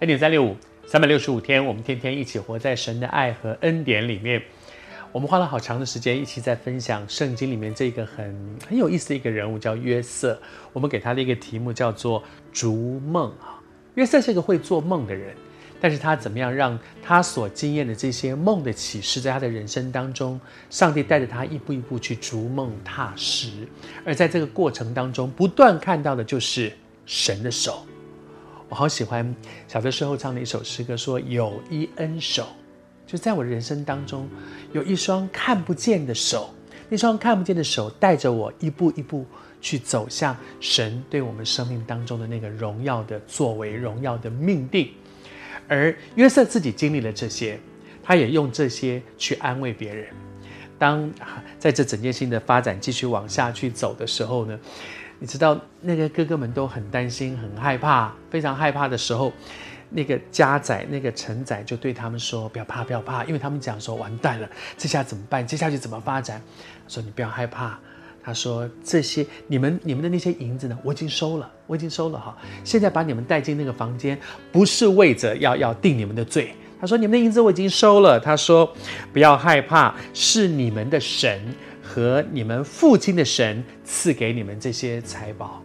恩典三六五，三百六十五天，我们天天一起活在神的爱和恩典里面。我们花了好长的时间，一起在分享圣经里面这个很很有意思的一个人物，叫约瑟。我们给他的一个题目叫做“逐梦”啊。约瑟是一个会做梦的人，但是他怎么样让他所经验的这些梦的启示，在他的人生当中，上帝带着他一步一步去逐梦踏实，而在这个过程当中，不断看到的就是神的手。我好喜欢小的时候唱的一首诗歌，说有一恩手，就在我的人生当中有一双看不见的手，那双看不见的手带着我一步一步去走向神对我们生命当中的那个荣耀的作为、荣耀的命定。而约瑟自己经历了这些，他也用这些去安慰别人。当在这整件事情的发展继续往下去走的时候呢，你知道那个哥哥们都很担心、很害怕、非常害怕的时候，那个家仔、那个陈仔就对他们说：“不要怕，不要怕，因为他们讲说完蛋了，这下怎么办？接下去怎么发展？”说：“你不要害怕。”他说：“这些你们、你们的那些银子呢？我已经收了，我已经收了哈。现在把你们带进那个房间，不是为着要要定你们的罪。”他说：“你们的银子我已经收了。”他说：“不要害怕，是你们的神。”和你们父亲的神赐给你们这些财宝，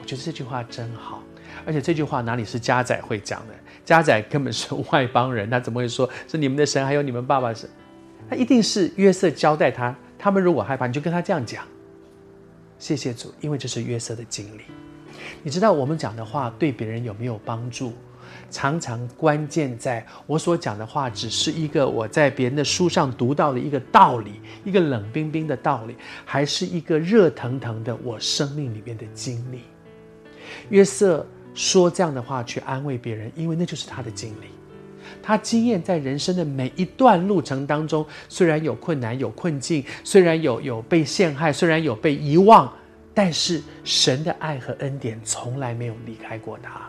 我觉得这句话真好。而且这句话哪里是家宰会讲的？家宰根本是外邦人，他怎么会说是你们的神？还有你们爸爸神？他一定是约瑟交代他，他们如果害怕，你就跟他这样讲。谢谢主，因为这是约瑟的经历。你知道我们讲的话对别人有没有帮助？常常关键在我所讲的话，只是一个我在别人的书上读到的一个道理，一个冷冰冰的道理，还是一个热腾腾的我生命里面的经历。约瑟说这样的话去安慰别人，因为那就是他的经历。他经验在人生的每一段路程当中，虽然有困难、有困境，虽然有有被陷害，虽然有被遗忘，但是神的爱和恩典从来没有离开过他。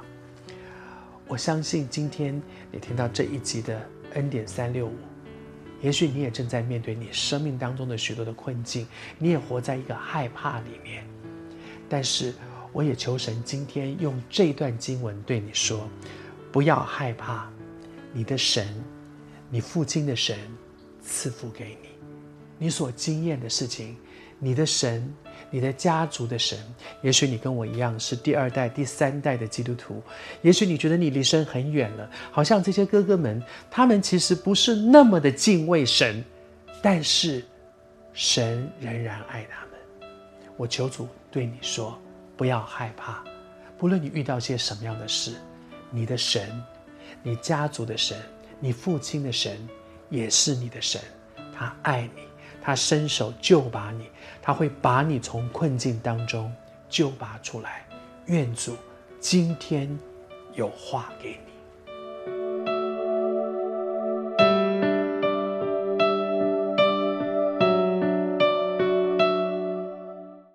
我相信今天你听到这一集的恩典三六五，也许你也正在面对你生命当中的许多的困境，你也活在一个害怕里面。但是，我也求神今天用这段经文对你说：不要害怕，你的神，你父亲的神赐福给你，你所经验的事情，你的神。你的家族的神，也许你跟我一样是第二代、第三代的基督徒，也许你觉得你离神很远了，好像这些哥哥们，他们其实不是那么的敬畏神，但是神仍然爱他们。我求主对你说，不要害怕，不论你遇到些什么样的事，你的神，你家族的神，你父亲的神，也是你的神，他爱你。他伸手救拔你，他会把你从困境当中救拔出来。愿主今天有话给你。